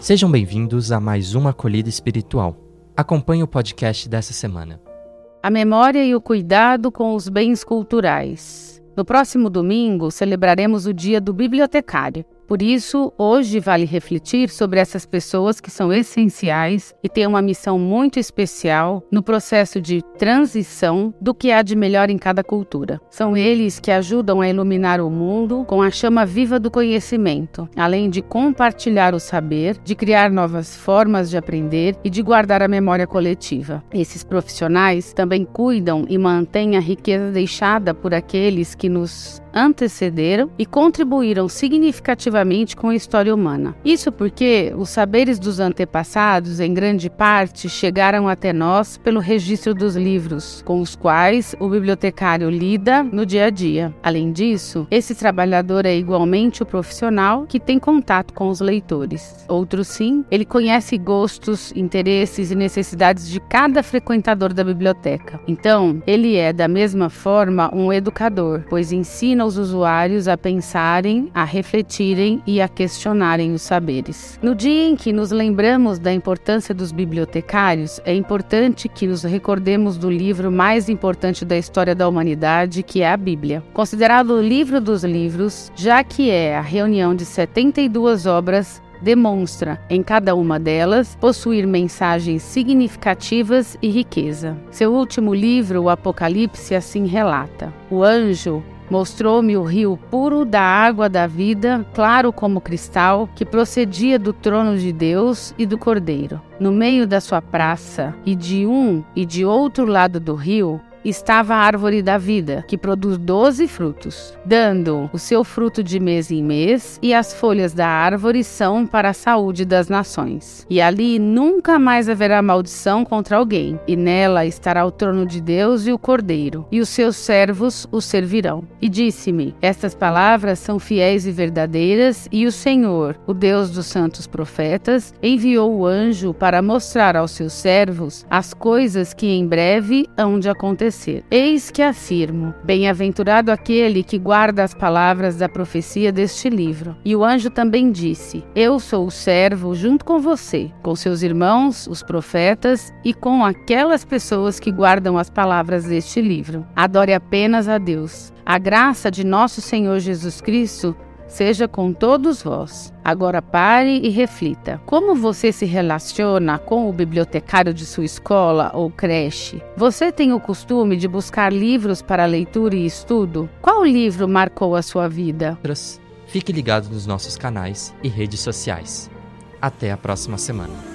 Sejam bem-vindos a mais uma acolhida espiritual. Acompanhe o podcast dessa semana. A memória e o cuidado com os bens culturais. No próximo domingo, celebraremos o Dia do Bibliotecário. Por isso, hoje vale refletir sobre essas pessoas que são essenciais e têm uma missão muito especial no processo de transição do que há de melhor em cada cultura. São eles que ajudam a iluminar o mundo com a chama viva do conhecimento, além de compartilhar o saber, de criar novas formas de aprender e de guardar a memória coletiva. Esses profissionais também cuidam e mantêm a riqueza deixada por aqueles que nos antecederam e contribuíram significativamente com a história humana. Isso porque os saberes dos antepassados, em grande parte, chegaram até nós pelo registro dos livros, com os quais o bibliotecário lida no dia a dia. Além disso, esse trabalhador é igualmente o profissional que tem contato com os leitores. Outro sim, ele conhece gostos, interesses e necessidades de cada frequentador da biblioteca. Então, ele é da mesma forma um educador, pois ensina ensina os usuários a pensarem, a refletirem e a questionarem os saberes. No dia em que nos lembramos da importância dos bibliotecários, é importante que nos recordemos do livro mais importante da história da humanidade, que é a Bíblia. Considerado o livro dos livros, já que é a reunião de 72 obras demonstra, em cada uma delas, possuir mensagens significativas e riqueza. Seu último livro, o Apocalipse, assim relata: O anjo Mostrou-me o rio puro da água da vida, claro como cristal, que procedia do trono de Deus e do Cordeiro. No meio da sua praça, e de um e de outro lado do rio, estava a árvore da vida, que produz doze frutos, dando o seu fruto de mês em mês, e as folhas da árvore são para a saúde das nações. E ali nunca mais haverá maldição contra alguém, e nela estará o trono de Deus e o Cordeiro, e os seus servos o servirão. E disse-me: Estas palavras são fiéis e verdadeiras, e o Senhor, o Deus dos santos profetas, enviou o anjo para mostrar aos seus servos as coisas que em breve hão de acontecer acontecer. Eis que afirmo: Bem-aventurado aquele que guarda as palavras da profecia deste livro. E o anjo também disse: Eu sou o servo junto com você, com seus irmãos, os profetas, e com aquelas pessoas que guardam as palavras deste livro. Adore apenas a Deus. A graça de nosso Senhor Jesus Cristo seja com todos vós. Agora pare e reflita. Como você se relaciona com o bibliotecário de sua escola ou creche? Você tem o costume de buscar livros para leitura e estudo? Qual livro marcou a sua vida? Fique ligado nos nossos canais e redes sociais. Até a próxima semana.